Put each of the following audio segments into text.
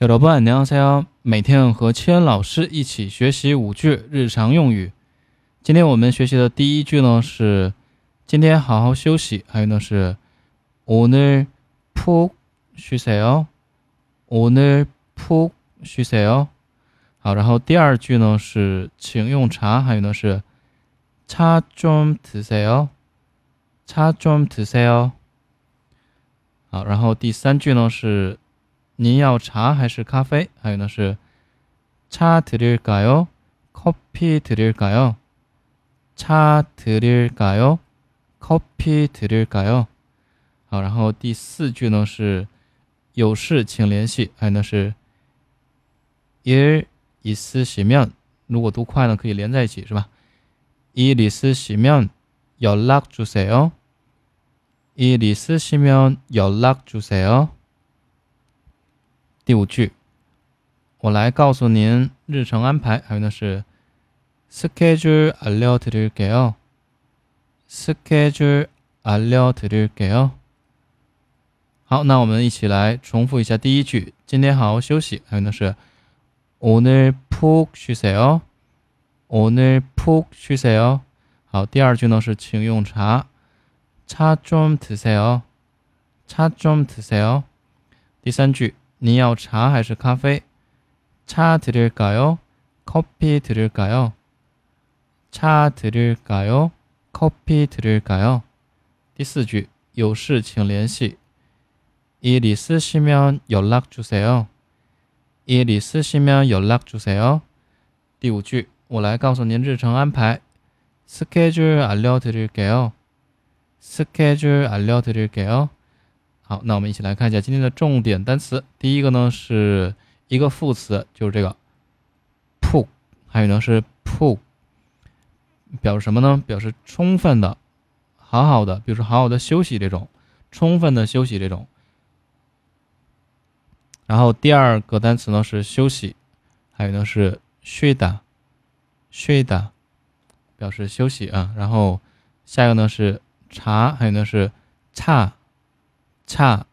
여러분안녕하세요每天和千老师一起学习五句日常用语。今天我们学习的第一句呢是今天好好休息，还有呢是오늘푹쉬세요오늘푹쉬세요好，然后第二句呢是请用茶，还有呢是차좀드세요차좀드세요好，然后第三句呢是。 您要茶还是咖啡？还有呢是차드릴까요커피드릴까요차드릴까요커피드릴까요好，然后第四句呢是有事请联系。还有呢是일있으시 면， 如果读快呢可以连在一起，是吧？일있으시면연락주세요일있으시면연락주세요 第五句，我来告诉您日程安排。还有呢是，schedule 알려드릴게 요。 schedule 알려드릴게 요。 好，那我们一起来重复一下第一句。今天好好休息。还有呢是，오늘푹쉬세 요。 오늘푹쉬세 요。 好，第二句呢是，请用茶。차좀드세 요。 차좀드세 요。 第三句。 你要茶还是咖啡？차드릴까 요？ 커피드릴까 요？ 차드릴까 요？ 커피드릴까 요？ 第四句，有事请联系。일있으시면연락주세 요。 일있으시면연락주세 요。 第五句，我来告诉您日程安排。스케줄알려드릴게 요。 스케줄알려드릴게 요。 好，那我们一起来看一下今天的重点单词。第一个呢是一个副词，就是这个 “pu”，还有呢是 “pu”，表示什么呢？表示充分的、好好的，比如说好好的休息这种，充分的休息这种。然后第二个单词呢是休息，还有呢是睡的，睡的，表示休息啊。然后下一个呢是茶，还有呢是差。恰，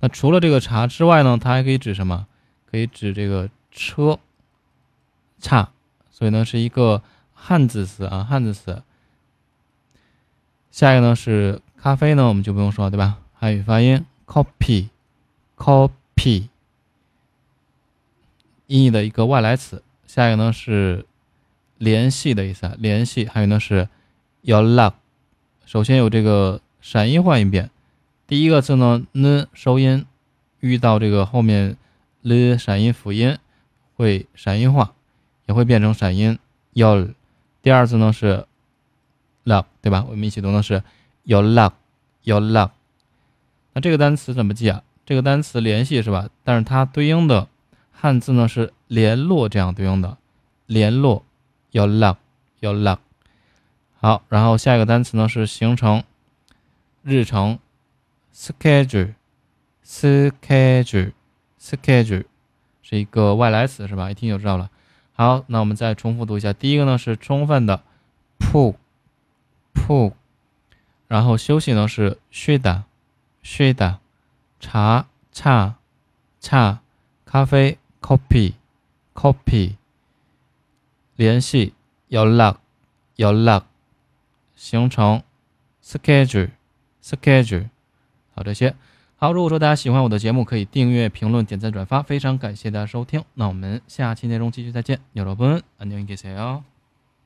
那除了这个茶之外呢，它还可以指什么？可以指这个车。恰，所以呢是一个汉字词啊，汉字词。下一个呢是咖啡呢，我们就不用说对吧？汉语发音 copy，copy，音译的一个外来词。下一个呢是联系的意思啊，联系。还有呢是 your love。首先有这个闪音换一遍。第一个字呢，n 收音，遇到这个后面 l 闪音辅音，会闪音化，也会变成闪音 yo。第二次呢是 love，对吧？我们一起读的是 your love，your love。那这个单词怎么记啊？这个单词联系是吧？但是它对应的汉字呢是联络，这样对应的联络 your love，your love。好，然后下一个单词呢是行程，日程。Schedule schedule schedule 是一个外来词是吧？一听就知道了。好，那我们再重复读一下。第一个呢是充分的，pu，pu，然后休息呢是睡的睡的茶茶茶咖啡 copy copy 联系 your luck your luck 形成 schedule schedule 好，这些好。如果说大家喜欢我的节目，可以订阅、评论、点赞、转发，非常感谢大家收听。那我们下期内容继续再见。여러분안녕히계세 요。